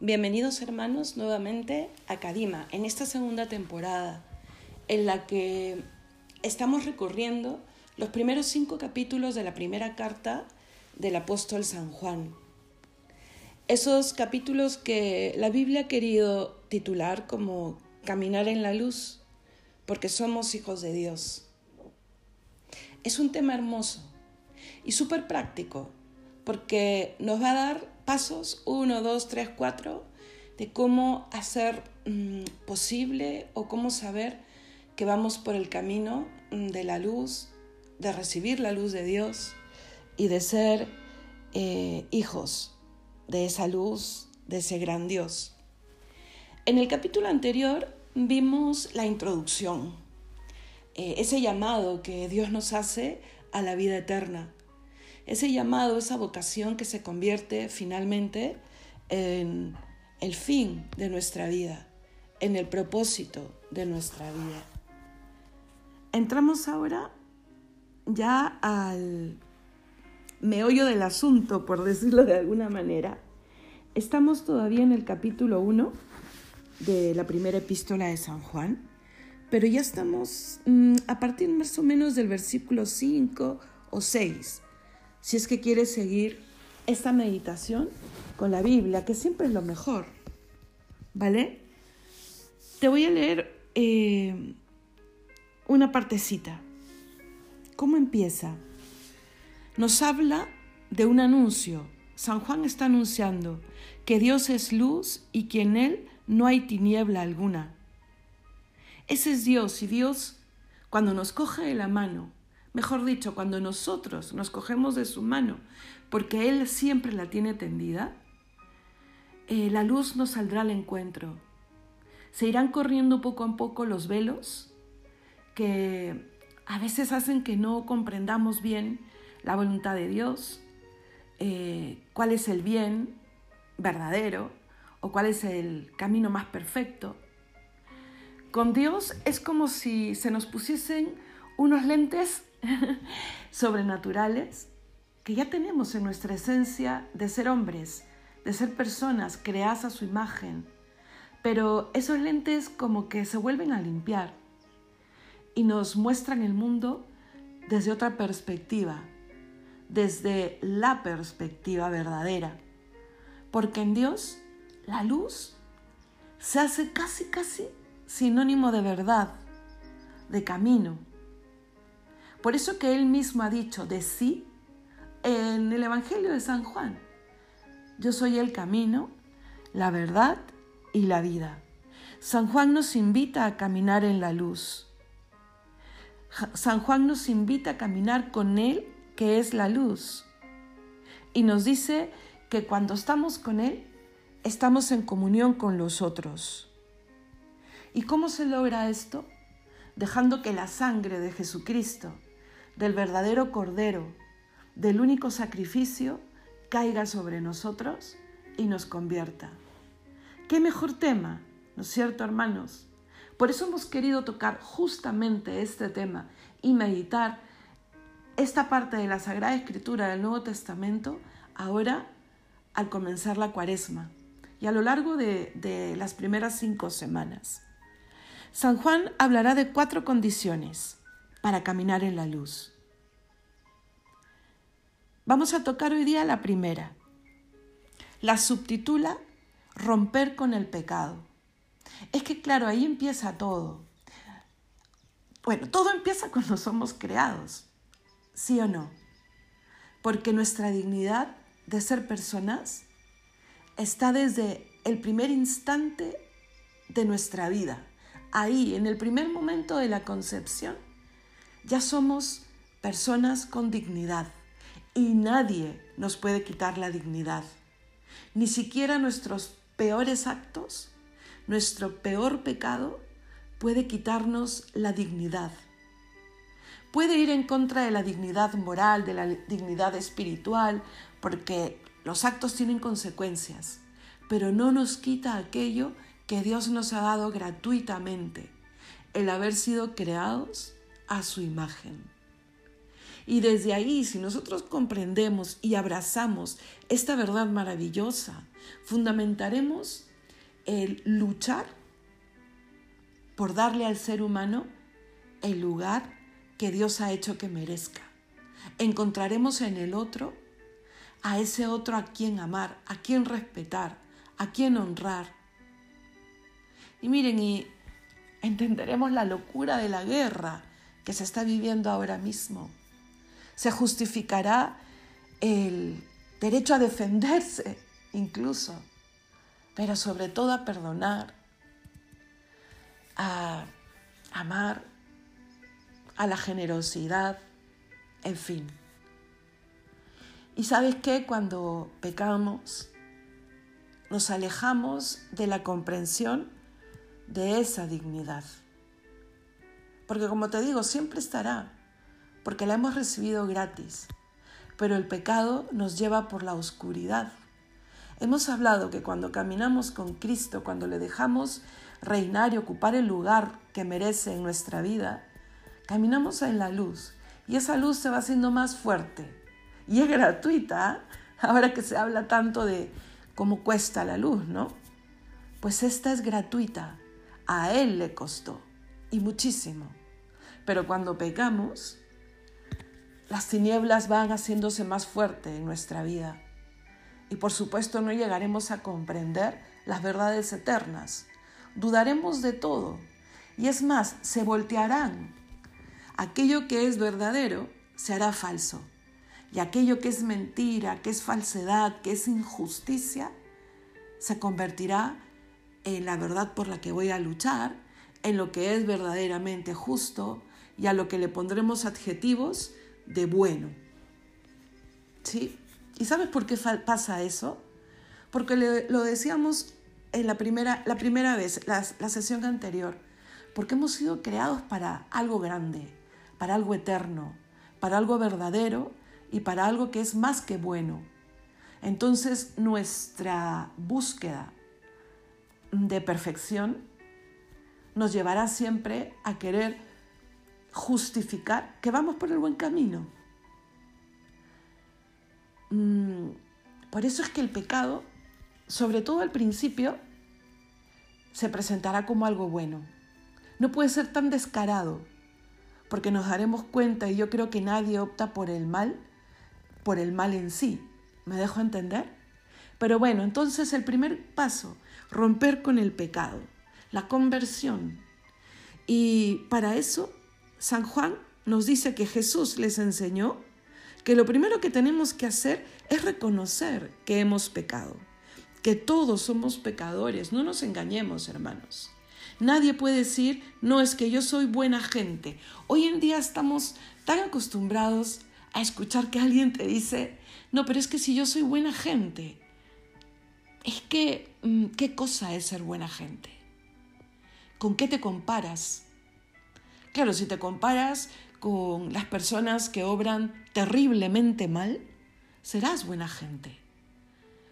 Bienvenidos hermanos nuevamente a Kadima, en esta segunda temporada, en la que estamos recorriendo los primeros cinco capítulos de la primera carta del apóstol San Juan. Esos capítulos que la Biblia ha querido titular como Caminar en la luz, porque somos hijos de Dios. Es un tema hermoso y súper práctico, porque nos va a dar pasos, uno, dos, tres, cuatro, de cómo hacer mm, posible o cómo saber que vamos por el camino mm, de la luz, de recibir la luz de Dios y de ser eh, hijos de esa luz, de ese gran Dios. En el capítulo anterior vimos la introducción, eh, ese llamado que Dios nos hace a la vida eterna ese llamado, esa vocación que se convierte finalmente en el fin de nuestra vida, en el propósito de nuestra vida. Entramos ahora ya al meollo del asunto, por decirlo de alguna manera. Estamos todavía en el capítulo 1 de la primera epístola de San Juan, pero ya estamos mm, a partir más o menos del versículo 5 o 6 si es que quieres seguir esta meditación con la Biblia, que siempre es lo mejor. ¿Vale? Te voy a leer eh, una partecita. ¿Cómo empieza? Nos habla de un anuncio. San Juan está anunciando que Dios es luz y que en Él no hay tiniebla alguna. Ese es Dios y Dios cuando nos coge de la mano Mejor dicho, cuando nosotros nos cogemos de su mano, porque Él siempre la tiene tendida, eh, la luz nos saldrá al encuentro. Se irán corriendo poco a poco los velos que a veces hacen que no comprendamos bien la voluntad de Dios, eh, cuál es el bien verdadero o cuál es el camino más perfecto. Con Dios es como si se nos pusiesen unos lentes sobrenaturales que ya tenemos en nuestra esencia de ser hombres, de ser personas creadas a su imagen, pero esos lentes como que se vuelven a limpiar y nos muestran el mundo desde otra perspectiva, desde la perspectiva verdadera, porque en Dios la luz se hace casi, casi sinónimo de verdad, de camino, por eso que él mismo ha dicho de sí en el Evangelio de San Juan. Yo soy el camino, la verdad y la vida. San Juan nos invita a caminar en la luz. San Juan nos invita a caminar con Él, que es la luz. Y nos dice que cuando estamos con Él, estamos en comunión con los otros. ¿Y cómo se logra esto? Dejando que la sangre de Jesucristo del verdadero Cordero, del único sacrificio, caiga sobre nosotros y nos convierta. ¿Qué mejor tema, no es cierto, hermanos? Por eso hemos querido tocar justamente este tema y meditar esta parte de la Sagrada Escritura del Nuevo Testamento ahora al comenzar la cuaresma y a lo largo de, de las primeras cinco semanas. San Juan hablará de cuatro condiciones para caminar en la luz. Vamos a tocar hoy día la primera. La subtitula Romper con el pecado. Es que claro, ahí empieza todo. Bueno, todo empieza cuando somos creados, ¿sí o no? Porque nuestra dignidad de ser personas está desde el primer instante de nuestra vida. Ahí, en el primer momento de la concepción, ya somos personas con dignidad y nadie nos puede quitar la dignidad. Ni siquiera nuestros peores actos, nuestro peor pecado puede quitarnos la dignidad. Puede ir en contra de la dignidad moral, de la dignidad espiritual, porque los actos tienen consecuencias, pero no nos quita aquello que Dios nos ha dado gratuitamente, el haber sido creados a su imagen. Y desde ahí, si nosotros comprendemos y abrazamos esta verdad maravillosa, fundamentaremos el luchar por darle al ser humano el lugar que Dios ha hecho que merezca. Encontraremos en el otro a ese otro a quien amar, a quien respetar, a quien honrar. Y miren, y entenderemos la locura de la guerra que se está viviendo ahora mismo. Se justificará el derecho a defenderse incluso, pero sobre todo a perdonar, a amar, a la generosidad, en fin. Y sabes qué, cuando pecamos, nos alejamos de la comprensión de esa dignidad. Porque como te digo, siempre estará, porque la hemos recibido gratis, pero el pecado nos lleva por la oscuridad. Hemos hablado que cuando caminamos con Cristo, cuando le dejamos reinar y ocupar el lugar que merece en nuestra vida, caminamos en la luz y esa luz se va haciendo más fuerte y es gratuita, ahora que se habla tanto de cómo cuesta la luz, ¿no? Pues esta es gratuita, a Él le costó, y muchísimo. Pero cuando pecamos, las tinieblas van haciéndose más fuertes en nuestra vida. Y por supuesto no llegaremos a comprender las verdades eternas. Dudaremos de todo. Y es más, se voltearán. Aquello que es verdadero se hará falso. Y aquello que es mentira, que es falsedad, que es injusticia, se convertirá en la verdad por la que voy a luchar, en lo que es verdaderamente justo y a lo que le pondremos adjetivos de bueno. ¿Sí? ¿Y sabes por qué pasa eso? Porque lo decíamos en la primera, la primera vez, la, la sesión anterior, porque hemos sido creados para algo grande, para algo eterno, para algo verdadero y para algo que es más que bueno. Entonces nuestra búsqueda de perfección nos llevará siempre a querer justificar que vamos por el buen camino. Mm, por eso es que el pecado, sobre todo al principio, se presentará como algo bueno. No puede ser tan descarado, porque nos daremos cuenta, y yo creo que nadie opta por el mal por el mal en sí. ¿Me dejo entender? Pero bueno, entonces el primer paso, romper con el pecado, la conversión. Y para eso, San Juan nos dice que Jesús les enseñó que lo primero que tenemos que hacer es reconocer que hemos pecado, que todos somos pecadores, no nos engañemos hermanos. Nadie puede decir, no es que yo soy buena gente. Hoy en día estamos tan acostumbrados a escuchar que alguien te dice, no, pero es que si yo soy buena gente, es que, mm, ¿qué cosa es ser buena gente? ¿Con qué te comparas? Claro, si te comparas con las personas que obran terriblemente mal, serás buena gente.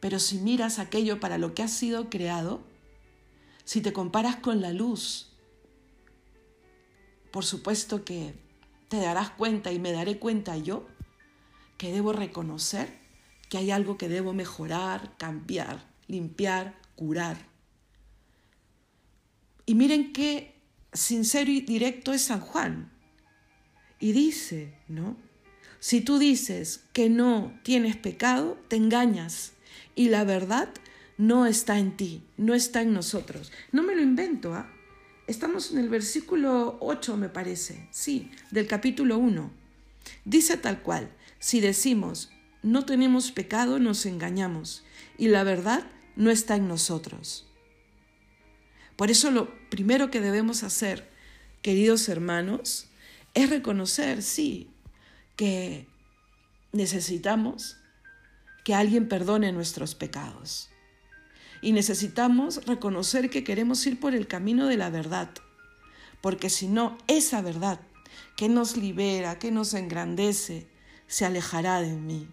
Pero si miras aquello para lo que has sido creado, si te comparas con la luz, por supuesto que te darás cuenta y me daré cuenta yo que debo reconocer que hay algo que debo mejorar, cambiar, limpiar, curar. Y miren qué sincero y directo es San Juan. Y dice, ¿no? Si tú dices que no tienes pecado, te engañas y la verdad no está en ti, no está en nosotros. No me lo invento, ¿ah? Estamos en el versículo 8, me parece, sí, del capítulo 1. Dice tal cual, si decimos, no tenemos pecado, nos engañamos, y la verdad no está en nosotros. Por eso lo primero que debemos hacer, queridos hermanos, es reconocer, sí, que necesitamos que alguien perdone nuestros pecados. Y necesitamos reconocer que queremos ir por el camino de la verdad, porque si no, esa verdad que nos libera, que nos engrandece, se alejará de mí.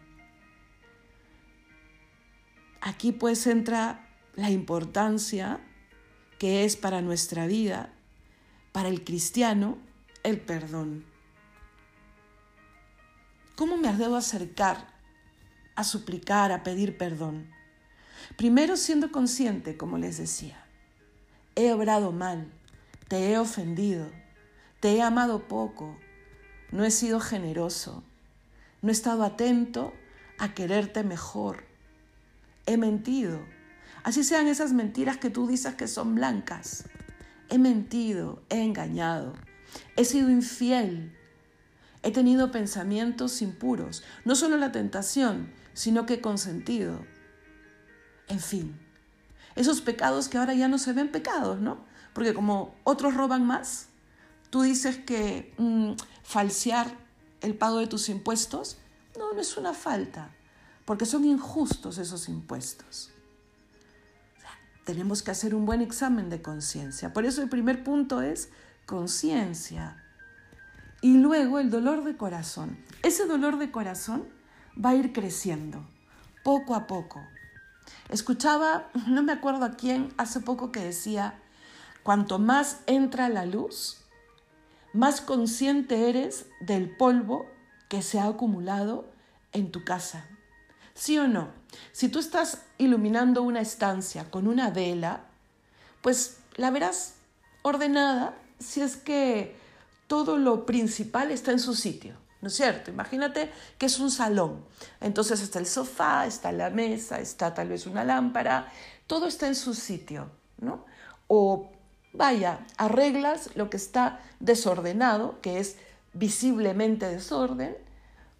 Aquí pues entra la importancia que es para nuestra vida, para el cristiano, el perdón. ¿Cómo me debo acercar a suplicar, a pedir perdón? Primero siendo consciente, como les decía, he obrado mal, te he ofendido, te he amado poco, no he sido generoso, no he estado atento a quererte mejor, he mentido, así sean esas mentiras que tú dices que son blancas, he mentido, he engañado, he sido infiel, he tenido pensamientos impuros, no solo la tentación, sino que he consentido. En fin, esos pecados que ahora ya no se ven pecados, ¿no? Porque como otros roban más, tú dices que mm, falsear el pago de tus impuestos, no, no es una falta, porque son injustos esos impuestos. Tenemos que hacer un buen examen de conciencia. Por eso el primer punto es conciencia. Y luego el dolor de corazón. Ese dolor de corazón va a ir creciendo, poco a poco. Escuchaba, no me acuerdo a quién, hace poco que decía, cuanto más entra la luz, más consciente eres del polvo que se ha acumulado en tu casa. ¿Sí o no? Si tú estás iluminando una estancia con una vela, pues la verás ordenada si es que todo lo principal está en su sitio. ¿no es cierto? Imagínate que es un salón. Entonces está el sofá, está la mesa, está tal vez una lámpara, todo está en su sitio, ¿no? O vaya, arreglas lo que está desordenado, que es visiblemente desorden,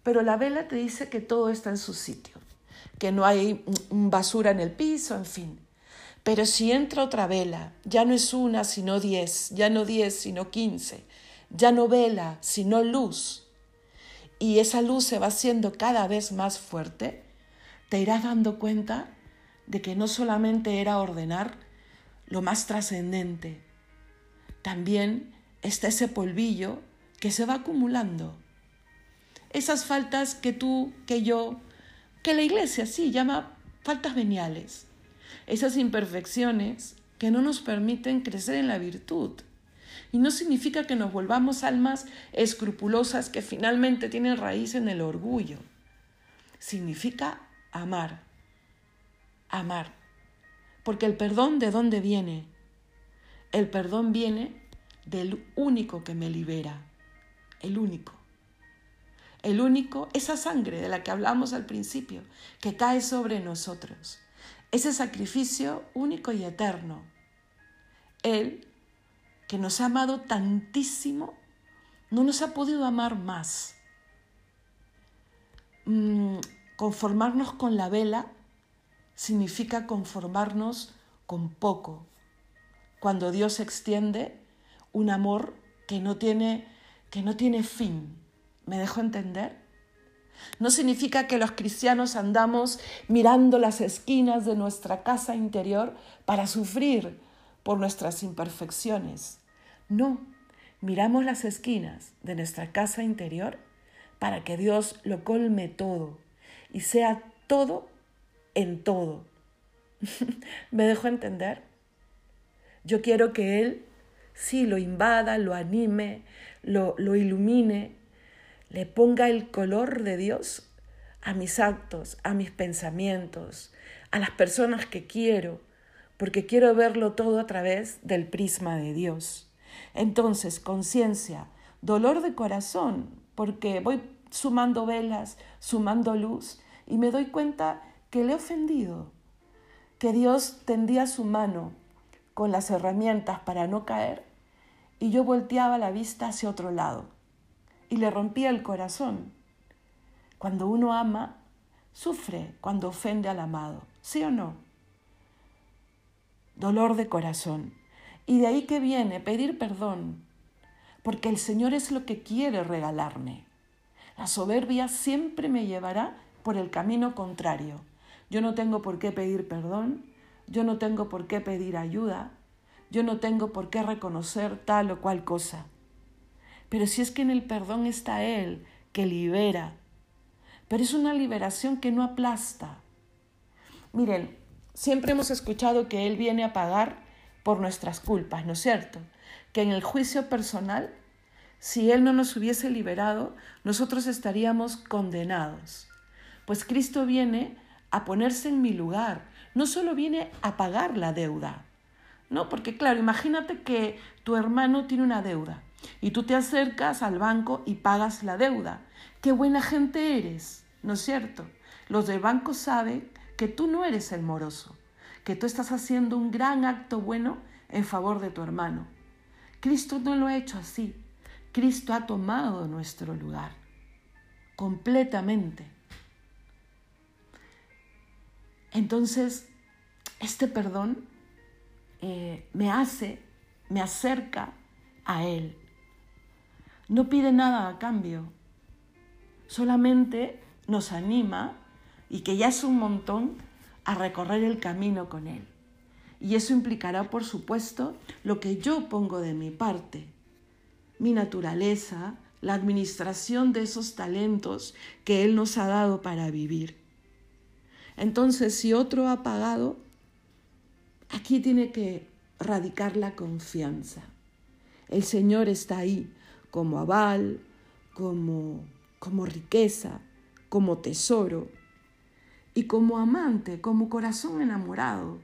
pero la vela te dice que todo está en su sitio, que no hay basura en el piso, en fin. Pero si entra otra vela, ya no es una, sino diez, ya no diez, sino quince, ya no vela, sino luz, y esa luz se va haciendo cada vez más fuerte, te irás dando cuenta de que no solamente era ordenar lo más trascendente, también está ese polvillo que se va acumulando. Esas faltas que tú, que yo, que la iglesia sí llama faltas veniales. Esas imperfecciones que no nos permiten crecer en la virtud. Y no significa que nos volvamos almas escrupulosas que finalmente tienen raíz en el orgullo. Significa amar. Amar. Porque el perdón de dónde viene? El perdón viene del único que me libera. El único. El único, esa sangre de la que hablamos al principio, que cae sobre nosotros. Ese sacrificio único y eterno. Él que nos ha amado tantísimo, no nos ha podido amar más. Mm, conformarnos con la vela significa conformarnos con poco. Cuando Dios extiende un amor que no tiene, que no tiene fin. ¿Me dejo entender? No significa que los cristianos andamos mirando las esquinas de nuestra casa interior para sufrir por nuestras imperfecciones. No, miramos las esquinas de nuestra casa interior para que Dios lo colme todo y sea todo en todo. ¿Me dejo entender? Yo quiero que Él sí lo invada, lo anime, lo, lo ilumine, le ponga el color de Dios a mis actos, a mis pensamientos, a las personas que quiero, porque quiero verlo todo a través del prisma de Dios. Entonces, conciencia, dolor de corazón, porque voy sumando velas, sumando luz, y me doy cuenta que le he ofendido, que Dios tendía su mano con las herramientas para no caer, y yo volteaba la vista hacia otro lado, y le rompía el corazón. Cuando uno ama, sufre cuando ofende al amado, ¿sí o no? Dolor de corazón. Y de ahí que viene pedir perdón, porque el Señor es lo que quiere regalarme. La soberbia siempre me llevará por el camino contrario. Yo no tengo por qué pedir perdón, yo no tengo por qué pedir ayuda, yo no tengo por qué reconocer tal o cual cosa. Pero si es que en el perdón está Él, que libera, pero es una liberación que no aplasta. Miren, siempre hemos escuchado que Él viene a pagar por nuestras culpas, ¿no es cierto? Que en el juicio personal si Él no nos hubiese liberado, nosotros estaríamos condenados. Pues Cristo viene a ponerse en mi lugar, no solo viene a pagar la deuda, ¿no? Porque claro, imagínate que tu hermano tiene una deuda y tú te acercas al banco y pagas la deuda. Qué buena gente eres, ¿no es cierto? Los del banco saben que tú no eres el moroso, que tú estás haciendo un gran acto bueno en favor de tu hermano. Cristo no lo ha hecho así. Cristo ha tomado nuestro lugar completamente. Entonces, este perdón eh, me hace, me acerca a Él. No pide nada a cambio, solamente nos anima, y que ya es un montón, a recorrer el camino con Él. Y eso implicará, por supuesto, lo que yo pongo de mi parte, mi naturaleza, la administración de esos talentos que Él nos ha dado para vivir. Entonces, si otro ha pagado, aquí tiene que radicar la confianza. El Señor está ahí como aval, como, como riqueza, como tesoro y como amante, como corazón enamorado,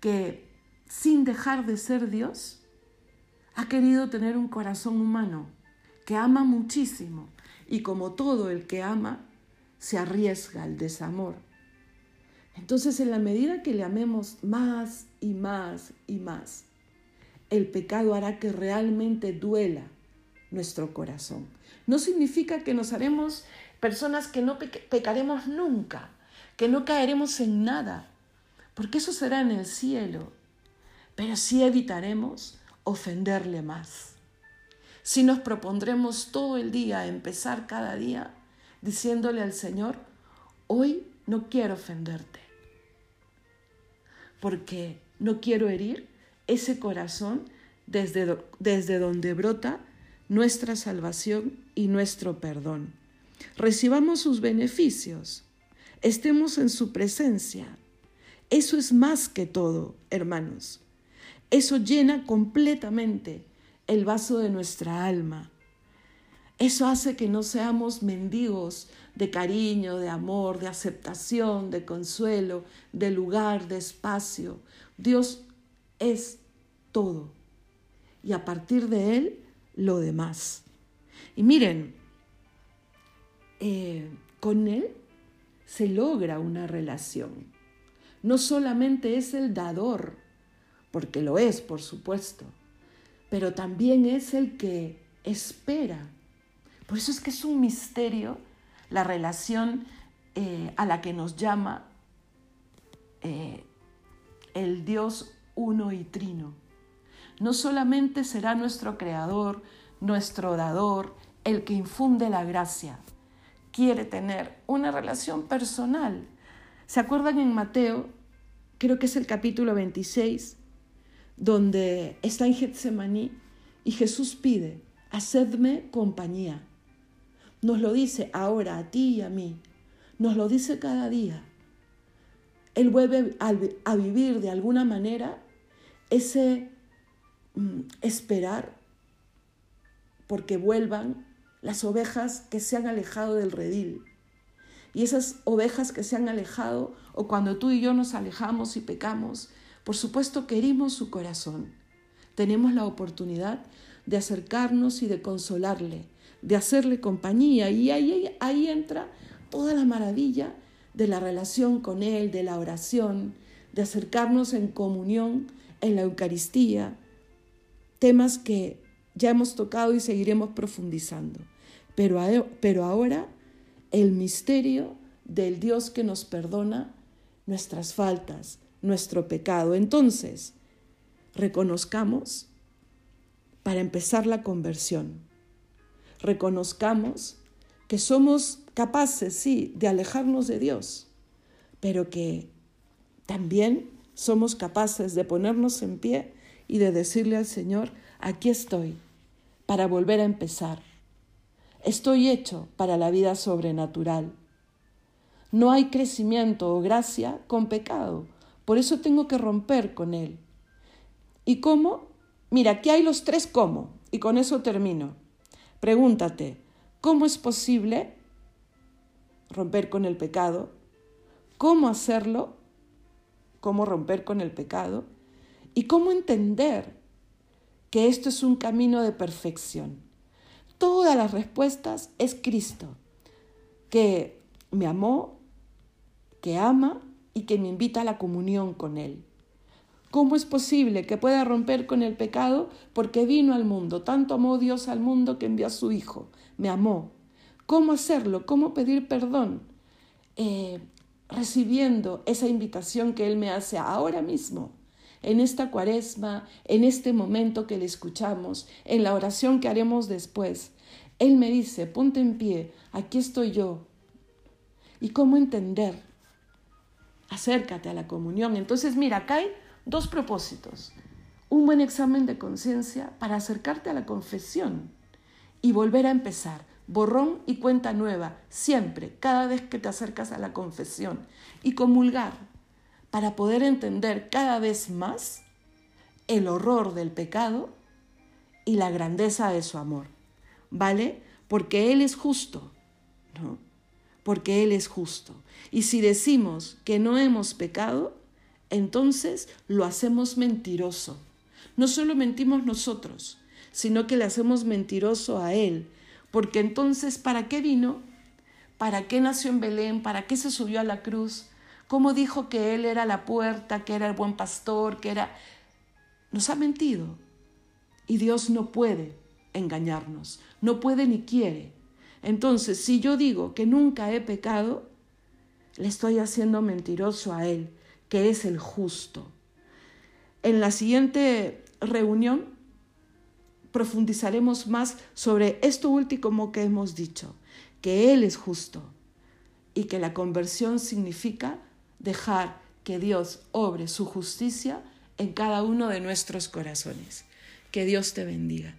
que sin dejar de ser Dios, ha querido tener un corazón humano, que ama muchísimo y como todo el que ama, se arriesga al desamor. Entonces, en la medida que le amemos más y más y más, el pecado hará que realmente duela nuestro corazón. No significa que nos haremos personas que no pecaremos nunca, que no caeremos en nada, porque eso será en el cielo, pero sí evitaremos ofenderle más. Si nos propondremos todo el día empezar cada día diciéndole al Señor, hoy no quiero ofenderte, porque no quiero herir ese corazón desde, desde donde brota nuestra salvación y nuestro perdón. Recibamos sus beneficios, estemos en su presencia. Eso es más que todo, hermanos. Eso llena completamente el vaso de nuestra alma. Eso hace que no seamos mendigos de cariño, de amor, de aceptación, de consuelo, de lugar, de espacio. Dios es todo. Y a partir de Él, lo demás. Y miren, eh, con Él se logra una relación. No solamente es el dador, porque lo es, por supuesto, pero también es el que espera. Por eso es que es un misterio la relación eh, a la que nos llama eh, el Dios uno y trino. No solamente será nuestro creador, nuestro dador, el que infunde la gracia, quiere tener una relación personal. ¿Se acuerdan en Mateo? Creo que es el capítulo 26, donde está en Getsemaní y Jesús pide, hacedme compañía. Nos lo dice ahora a ti y a mí, nos lo dice cada día. Él vuelve a, vivir de alguna manera ese esperar porque vuelvan las ovejas que se han alejado del redil. Y esas ovejas que se han alejado, o cuando tú y yo nos alejamos y pecamos, por supuesto que herimos su corazón. Tenemos la oportunidad de acercarnos y de consolarle, de hacerle compañía. Y ahí, ahí entra toda la maravilla de la relación con Él, de la oración, de acercarnos en comunión en la Eucaristía, temas que ya hemos tocado y seguiremos profundizando. Pero, pero ahora el misterio del Dios que nos perdona nuestras faltas, nuestro pecado. Entonces, reconozcamos para empezar la conversión. Reconozcamos que somos capaces, sí, de alejarnos de Dios, pero que también somos capaces de ponernos en pie y de decirle al Señor, aquí estoy, para volver a empezar. Estoy hecho para la vida sobrenatural. No hay crecimiento o gracia con pecado, por eso tengo que romper con él. ¿Y cómo? Mira, aquí hay los tres cómo, y con eso termino. Pregúntate, ¿cómo es posible romper con el pecado? ¿Cómo hacerlo? ¿Cómo romper con el pecado? ¿Y cómo entender que esto es un camino de perfección? Todas las respuestas es Cristo, que me amó, que ama y que me invita a la comunión con Él. ¿Cómo es posible que pueda romper con el pecado? Porque vino al mundo, tanto amó Dios al mundo que envió a su Hijo, me amó. ¿Cómo hacerlo? ¿Cómo pedir perdón? Eh, recibiendo esa invitación que Él me hace ahora mismo, en esta cuaresma, en este momento que le escuchamos, en la oración que haremos después. Él me dice, ponte en pie, aquí estoy yo. ¿Y cómo entender? Acércate a la comunión. Entonces, mira, acá hay dos propósitos. Un buen examen de conciencia para acercarte a la confesión y volver a empezar. Borrón y cuenta nueva, siempre, cada vez que te acercas a la confesión. Y comulgar para poder entender cada vez más el horror del pecado y la grandeza de su amor. ¿Vale? Porque Él es justo, ¿no? Porque Él es justo. Y si decimos que no hemos pecado, entonces lo hacemos mentiroso. No solo mentimos nosotros, sino que le hacemos mentiroso a Él, porque entonces, ¿para qué vino? ¿Para qué nació en Belén? ¿Para qué se subió a la cruz? ¿Cómo dijo que Él era la puerta, que era el buen pastor, que era... Nos ha mentido. Y Dios no puede engañarnos, no puede ni quiere. Entonces, si yo digo que nunca he pecado, le estoy haciendo mentiroso a Él que es el justo. En la siguiente reunión profundizaremos más sobre esto último que hemos dicho, que Él es justo y que la conversión significa dejar que Dios obre su justicia en cada uno de nuestros corazones. Que Dios te bendiga.